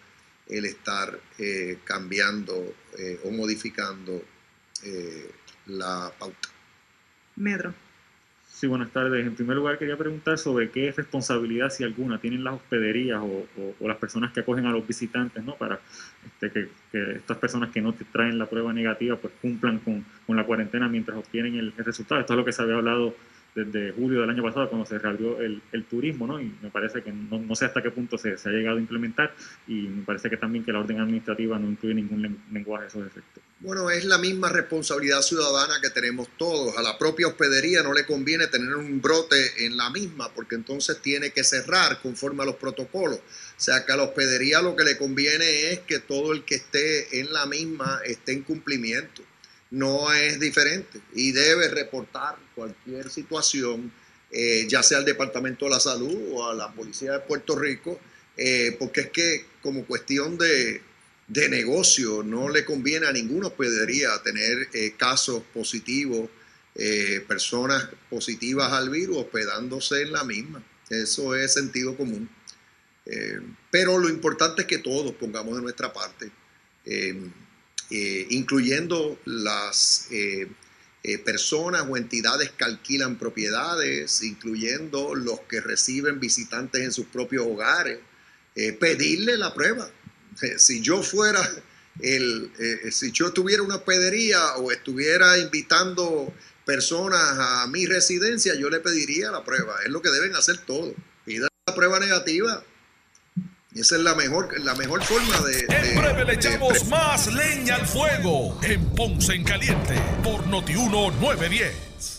el estar cambiando o modificando eh, la pauta. Medro. Sí, buenas tardes. En primer lugar, quería preguntar sobre qué responsabilidad, si alguna, tienen las hospederías o, o- o las personas que acogen a los visitantes, ¿no? Para este, que, que estas personas que no te traen la prueba negativa, pues cumplan con, con la cuarentena mientras obtienen el, el resultado. Esto es lo que se había hablado desde julio del año pasado, cuando se reabrió el, turismo, ¿no? Y me parece que no, sé hasta qué punto se, ha llegado a implementar y me parece que también que la orden administrativa no incluye ningún len- lenguaje de esos efectos. Bueno, es la misma responsabilidad ciudadana que tenemos todos. A la propia hospedería no le conviene tener un brote en la misma, porque entonces tiene que cerrar conforme a los protocolos. O sea que a la hospedería lo que le conviene es que todo el que esté en la misma esté en cumplimiento. No es diferente y debe reportar cualquier situación, eh, ya sea al Departamento de la Salud o a la Policía de Puerto Rico, eh, porque es que como cuestión de, de negocio no le conviene a ninguna hospedería tener eh, casos positivos, personas positivas al virus hospedándose en la misma. Eso es sentido común. Pero lo importante es que todos pongamos de nuestra parte, eh, incluyendo las eh, eh, personas o entidades que alquilan propiedades, incluyendo los que reciben visitantes en sus propios hogares, eh, pedirle la prueba. Eh, si yo fuera el, si yo tuviera una hospedería o estuviera invitando personas a mi residencia, yo le pediría la prueba. Es lo que deben hacer todos. Pidan la prueba negativa. Esa es la mejor, la mejor forma de. de- En breve le de echamos más leña al fuego en Ponce en Caliente por Notiuno 910.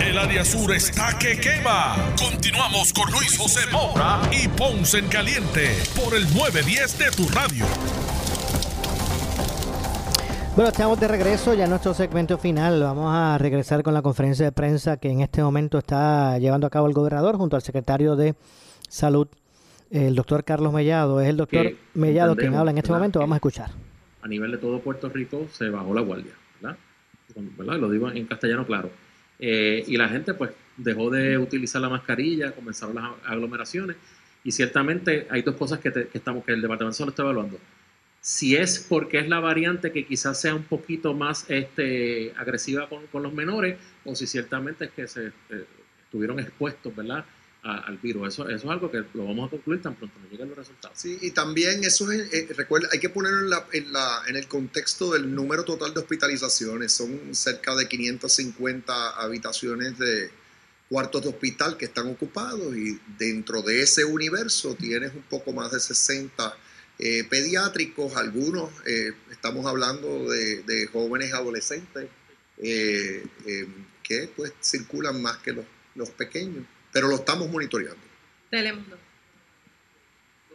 El área sur está que quema. Continuamos con Luis José Moura y Ponce en Caliente por el 910 de tu radio. Bueno, estamos de regreso ya en nuestro segmento final. Vamos a regresar con la conferencia de prensa que en este momento está llevando a cabo el gobernador junto al secretario de Salud, el doctor Carlos Mellado. Es el doctor Que Mellado quien habla en este ¿verdad? momento. Vamos a escuchar. a nivel de todo Puerto Rico se bajó la guardia, ¿verdad? ¿Verdad? Lo digo en castellano claro. Eh, y la gente pues dejó de utilizar la mascarilla, comenzaron las aglomeraciones y ciertamente hay dos cosas que, te- estamos que el departamento solo está evaluando. Si es porque es la variante que quizás sea un poquito más este, agresiva con, con los menores o si ciertamente es que se eh, estuvieron expuestos, ¿verdad? Al virus. Eso, eso es algo que lo vamos a concluir tan pronto nos lleguen los resultados. Sí, y también eso es, eh, recuerda, hay que ponerlo en, la, en, la- en el contexto del número total de hospitalizaciones. Son cerca de 550 habitaciones de cuartos de hospital que están ocupados y dentro de ese universo tienes un poco más de 60 eh, pediátricos, algunos eh, estamos hablando de, de jóvenes adolescentes que pues circulan más que los, los pequeños, pero lo estamos monitoreando. Telemundo.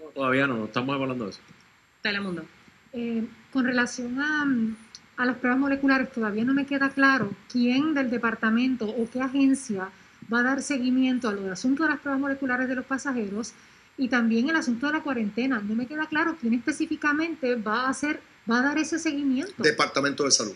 No, todavía no, no estamos hablando de eso. Telemundo. Eh, con relación a, a las pruebas moleculares, todavía no me queda claro quién del departamento o qué agencia va a dar seguimiento a lo del asunto de las pruebas moleculares de los pasajeros y también el asunto de la cuarentena. No me queda claro quién específicamente va a hacer, va a dar ese seguimiento. Departamento de Salud.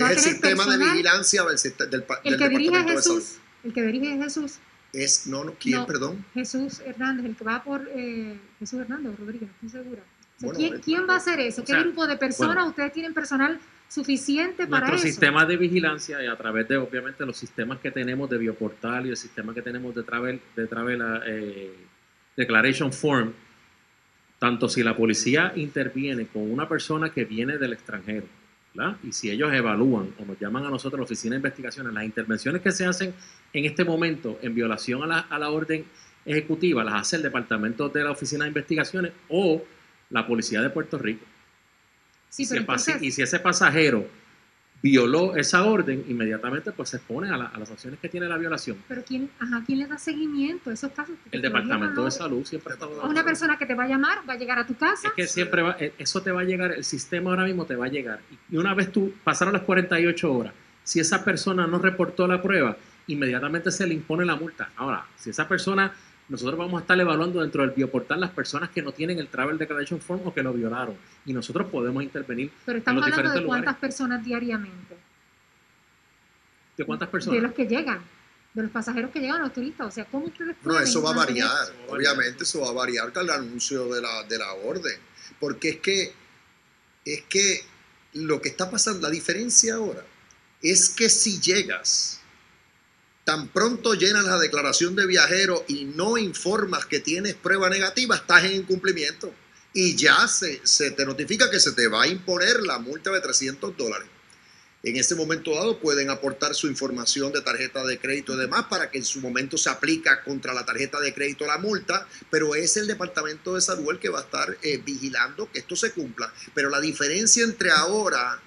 Va a Es el tener sistema de personal. vigilancia del, del, pa- El del que dirige de Salud. Jesús, el que dirige Jesús, Es, no, no, ¿quién, No. perdón? Jesús Hernández, el que va por eh, Jesús Hernández o Rodríguez, no estoy segura. O sea, Bueno, ¿quién, eh, quién va a hacer eso? o ¿Qué sea, grupo de personas bueno. ustedes tienen personal suficiente para Nuestro eso? sistema de vigilancia y a través de, obviamente, los sistemas que tenemos de Bioportal y el sistema que tenemos de Travel, de travel eh, Declaration Form, tanto si la policía interviene con una persona que viene del extranjero, ¿verdad? y si ellos evalúan o nos llaman a nosotros, la Oficina de Investigaciones, las intervenciones que se hacen en este momento en violación a la, a la orden ejecutiva, las hace el Departamento de la Oficina de Investigaciones o la Policía de Puerto Rico. Sí, y, si entonces- y si ese pasajero violó esa orden, inmediatamente pues se expone a, la- a las acciones que tiene la violación. Pero ¿quién, ajá, ¿quién le da seguimiento a esos casos? El Departamento de Salud siempre está A una persona que te va a llamar, va a llegar a tu casa. Es que siempre va, eh, eso te va a llegar, el sistema ahora mismo te va a llegar. Y- Y una vez tú pasaron las 48 horas, si esa persona no reportó la prueba, inmediatamente se le impone la multa. Ahora, si esa persona, nosotros vamos a estar evaluando dentro del bioportal las personas que no tienen el Travel Declaration Form o que lo violaron. Y nosotros podemos intervenir Pero en estamos los hablando de cuántas lugares. personas diariamente. ¿De cuántas De personas? los que llegan, de los pasajeros que llegan, los turistas. O sea, ¿cómo ustedes No, eso va a variar. Obviamente eso va a variar con el anuncio de la, de la orden. Porque es que, es que lo que está pasando, la diferencia ahora, es que si llegas, tan pronto llenas la declaración de viajero y no informas que tienes prueba negativa, estás en incumplimiento. Y ya se, te notifica que se te va a imponer la multa de 300 dólares. En ese momento dado pueden aportar su información de tarjeta de crédito y demás para que en su momento se aplica contra la tarjeta de crédito la multa, pero es el Departamento de Salud el que va a estar eh, vigilando que esto se cumpla. Pero la diferencia entre ahora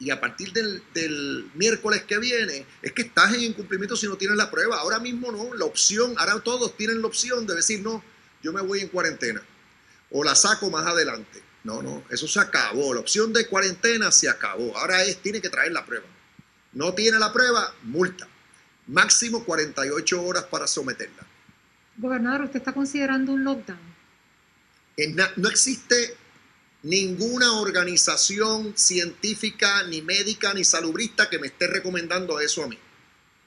y a partir del, del miércoles que viene es que estás en incumplimiento si no tienes la prueba. Ahora mismo no, la opción, ahora todos tienen la opción de decir, no, yo me voy en cuarentena o la saco más adelante. No, no, eso se acabó. La opción de cuarentena se acabó. Ahora es, tiene que traer la prueba. No tiene la prueba, multa. Máximo 48 horas para someterla. Gobernador, ¿usted está considerando un lockdown? En no existe ninguna organización científica, ni médica, ni salubrista que me esté recomendando eso a mí.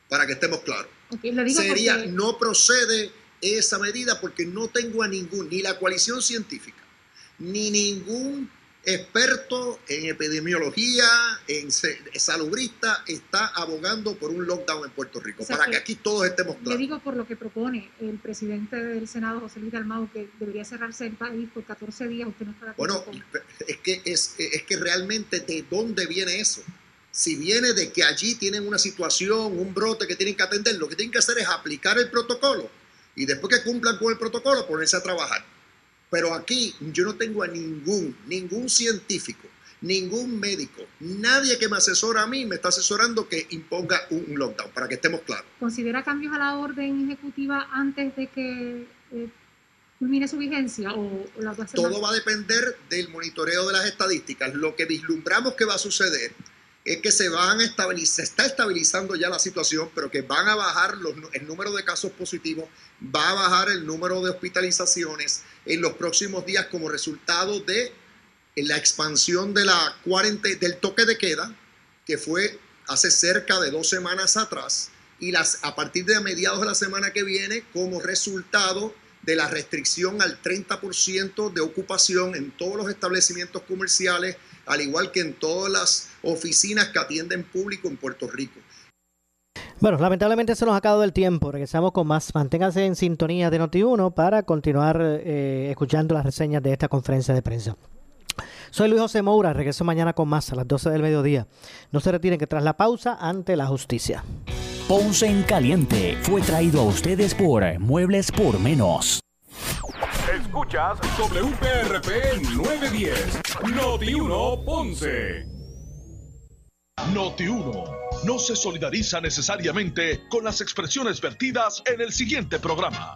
Para que estemos claros. Digo Sería, porque- no procede esa medida porque no tengo a ningún, ni la coalición científica, ni ningún experto en epidemiología, en salubrista, está abogando por un lockdown en Puerto Rico. O sea para que- que aquí todos estemos Le claros. digo por lo que propone el presidente del Senado, José Luis Dalmau, que debería cerrarse el país por 14 días. ¿Usted no está Bueno, es que, es, es que realmente de dónde viene eso. Si viene de que allí tienen una situación, un brote que tienen que atender, lo que tienen que hacer es aplicar el protocolo y después que cumplan con el protocolo ponerse a trabajar. Pero aquí yo no tengo a ningún, ningún científico, ningún médico, nadie que me asesora a mí me está asesorando que imponga un, lockdown, para que estemos claros. ¿Considera cambios a la orden ejecutiva antes de que eh, culmine su vigencia o, la Todo va a depender del monitoreo de las estadísticas. Lo que vislumbramos que va a suceder es que se van a estabilizar, se está estabilizando ya la situación, pero que van a bajar el número de casos positivos, va a bajar el número de hospitalizaciones en los próximos días como resultado de la expansión de la del toque de queda, que fue hace cerca de dos semanas atrás, y a partir de mediados de la semana que viene, como resultado de la restricción al 30% de ocupación en todos los establecimientos comerciales, al igual que en todas las oficinas que atienden público en Puerto Rico. Bueno, lamentablemente se nos ha acabado el tiempo. Regresamos con más. Manténganse en sintonía de Noti1 para continuar eh, escuchando las reseñas de esta conferencia de prensa. Soy Luis José Moura. Regreso mañana con más a las 12 del mediodía. No se retiren que tras la pausa, ante la justicia. Ponce en Caliente fue traído a ustedes por Muebles por Menos. Escucha Escuchas WPRP 910, Noti 1 Ponce. Noti 1 no se solidariza necesariamente con las expresiones vertidas en el siguiente programa.